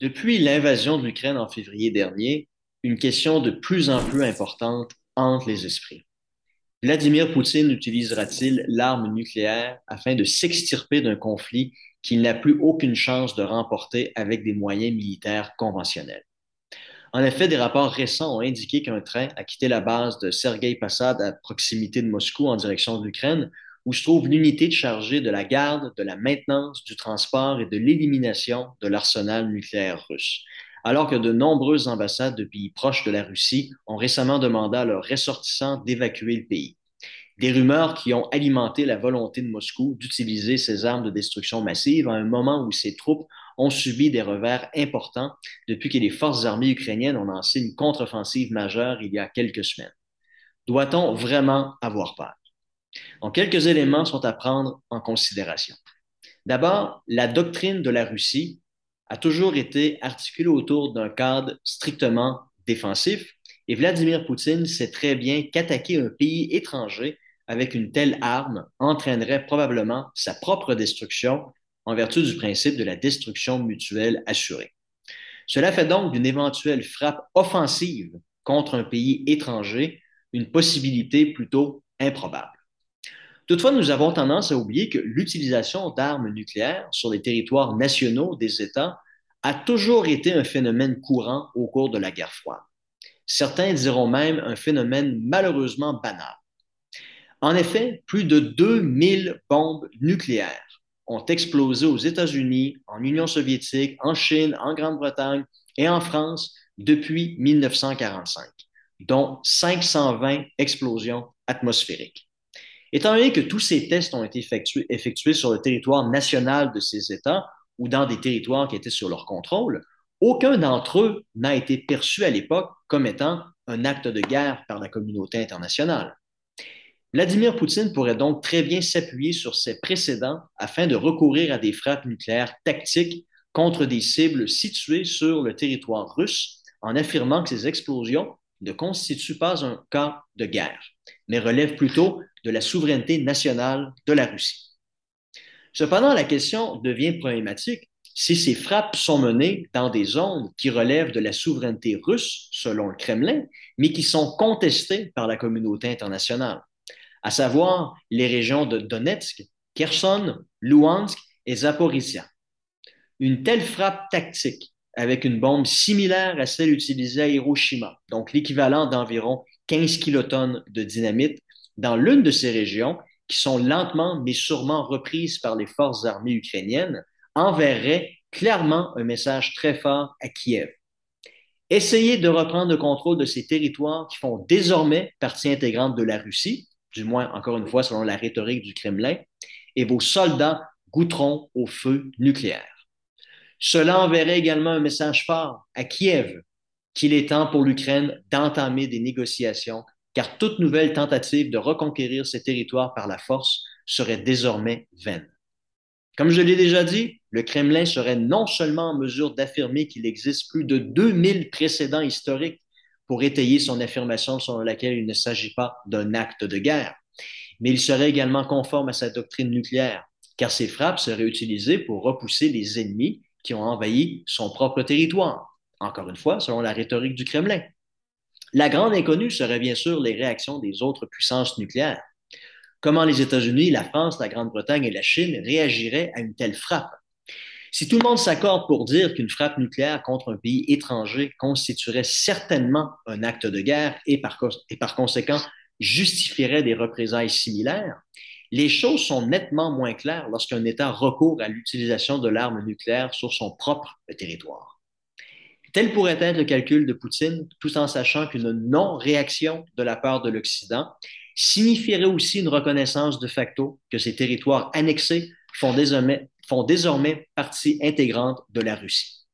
Depuis l'invasion de l'Ukraine en février dernier, une question de plus en plus importante hante les esprits. Vladimir Poutine utilisera-t-il l'arme nucléaire afin de s'extirper d'un conflit qu'il n'a plus aucune chance de remporter avec des moyens militaires conventionnels? En effet, des rapports récents ont indiqué qu'un train a quitté la base de Sergei Passad à proximité de Moscou en direction de l'Ukraine où se trouve l'unité chargée de la garde, de la maintenance, du transport et de l'élimination de l'arsenal nucléaire russe. Alors que de nombreuses ambassades de pays proches de la Russie ont récemment demandé à leurs ressortissants d'évacuer le pays. Des rumeurs qui ont alimenté la volonté de Moscou d'utiliser ces armes de destruction massive à un moment où ses troupes ont subi des revers importants depuis que les forces armées ukrainiennes ont lancé une contre-offensive majeure il y a quelques semaines. Doit-on vraiment avoir peur? Quelques éléments sont à prendre en considération. D'abord, la doctrine de la Russie a toujours été articulée autour d'un cadre strictement défensif et Vladimir Poutine sait très bien qu'attaquer un pays étranger avec une telle arme entraînerait probablement sa propre destruction en vertu du principe de la destruction mutuelle assurée. Cela fait donc d'une éventuelle frappe offensive contre un pays étranger une possibilité plutôt improbable. Toutefois, nous avons tendance à oublier que l'utilisation d'armes nucléaires sur les territoires nationaux des États a toujours été un phénomène courant au cours de la guerre froide. Certains diront même un phénomène malheureusement banal. En effet, plus de 2000 bombes nucléaires ont explosé aux États-Unis, en Union soviétique, en Chine, en Grande-Bretagne et en France depuis 1945, dont 520 explosions atmosphériques. Étant donné que tous ces tests ont été effectués, sur le territoire national de ces États ou dans des territoires qui étaient sur leur contrôle, aucun d'entre eux n'a été perçu à l'époque comme étant un acte de guerre par la communauté internationale. Vladimir Poutine pourrait donc très bien s'appuyer sur ces précédents afin de recourir à des frappes nucléaires tactiques contre des cibles situées sur le territoire russe en affirmant que ces explosions ne constituent pas un cas de guerre, mais relèvent plutôt de la souveraineté nationale de la Russie. Cependant, la question devient problématique si ces frappes sont menées dans des zones qui relèvent de la souveraineté russe, selon le Kremlin, mais qui sont contestées par la communauté internationale, à savoir les régions de Donetsk, Kherson, Luhansk et Zaporizhia. Une telle frappe tactique, avec une bombe similaire à celle utilisée à Hiroshima, donc l'équivalent d'environ 15 kilotonnes de dynamite, dans l'une de ces régions, qui sont lentement mais sûrement reprises par les forces armées ukrainiennes, enverrait clairement un message très fort à Kiev. Essayez de reprendre le contrôle de ces territoires qui font désormais partie intégrante de la Russie, du moins encore une fois selon la rhétorique du Kremlin, et vos soldats goûteront au feu nucléaire. Cela enverrait également un message fort à Kiev qu'il est temps pour l'Ukraine d'entamer des négociations car toute nouvelle tentative de reconquérir ces territoires par la force serait désormais vaine. Comme je l'ai déjà dit, le Kremlin serait non seulement en mesure d'affirmer qu'il existe plus de 2000 précédents historiques pour étayer son affirmation selon laquelle il ne s'agit pas d'un acte de guerre, mais il serait également conforme à sa doctrine nucléaire, car ces frappes seraient utilisées pour repousser les ennemis qui ont envahi son propre territoire, encore une fois, selon la rhétorique du Kremlin. La grande inconnue serait bien sûr les réactions des autres puissances nucléaires. Comment les États-Unis, la France, la Grande-Bretagne et la Chine réagiraient à une telle frappe? Si tout le monde s'accorde pour dire qu'une frappe nucléaire contre un pays étranger constituerait certainement un acte de guerre et par, conséquent justifierait des représailles similaires, les choses sont nettement moins claires lorsqu'un État recourt à l'utilisation de l'arme nucléaire sur son propre territoire. Tel pourrait être le calcul de Poutine, tout en sachant qu'une non-réaction de la part de l'Occident signifierait aussi une reconnaissance de facto que ces territoires annexés font désormais, font désormais partie intégrante de la Russie.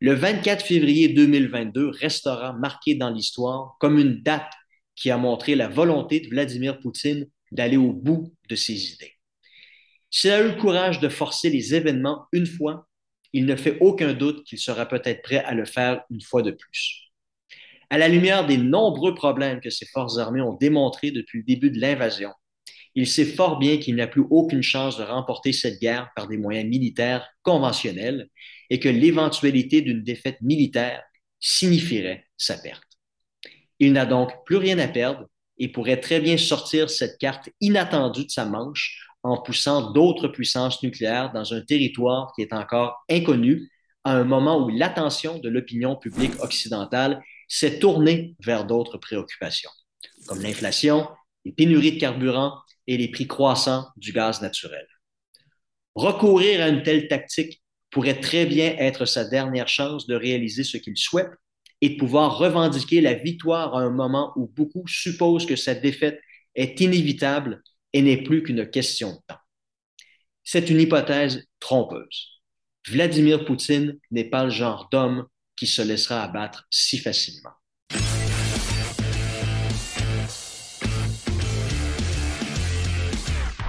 Le 24 février 2022 restera marqué dans l'histoire comme une date qui a montré la volonté de Vladimir Poutine d'aller au bout de ses idées. S'il a eu le courage de forcer les événements une fois, il ne fait aucun doute qu'il sera peut-être prêt à le faire une fois de plus. À la lumière des nombreux problèmes que ces forces armées ont démontrés depuis le début de l'invasion, il sait fort bien qu'il n'a plus aucune chance de remporter cette guerre par des moyens militaires conventionnels et que l'éventualité d'une défaite militaire signifierait sa perte. Il n'a donc plus rien à perdre et pourrait très bien sortir cette carte inattendue de sa manche en poussant d'autres puissances nucléaires dans un territoire qui est encore inconnu à un moment où l'attention de l'opinion publique occidentale s'est tournée vers d'autres préoccupations, comme l'inflation, les pénuries de carburant et les prix croissants du gaz naturel. Recourir à une telle tactique pourrait très bien être sa dernière chance de réaliser ce qu'il souhaite et de pouvoir revendiquer la victoire à un moment où beaucoup supposent que sa défaite est inévitable et n'est plus qu'une question de temps. C'est une hypothèse trompeuse. Vladimir Poutine n'est pas le genre d'homme qui se laissera abattre si facilement.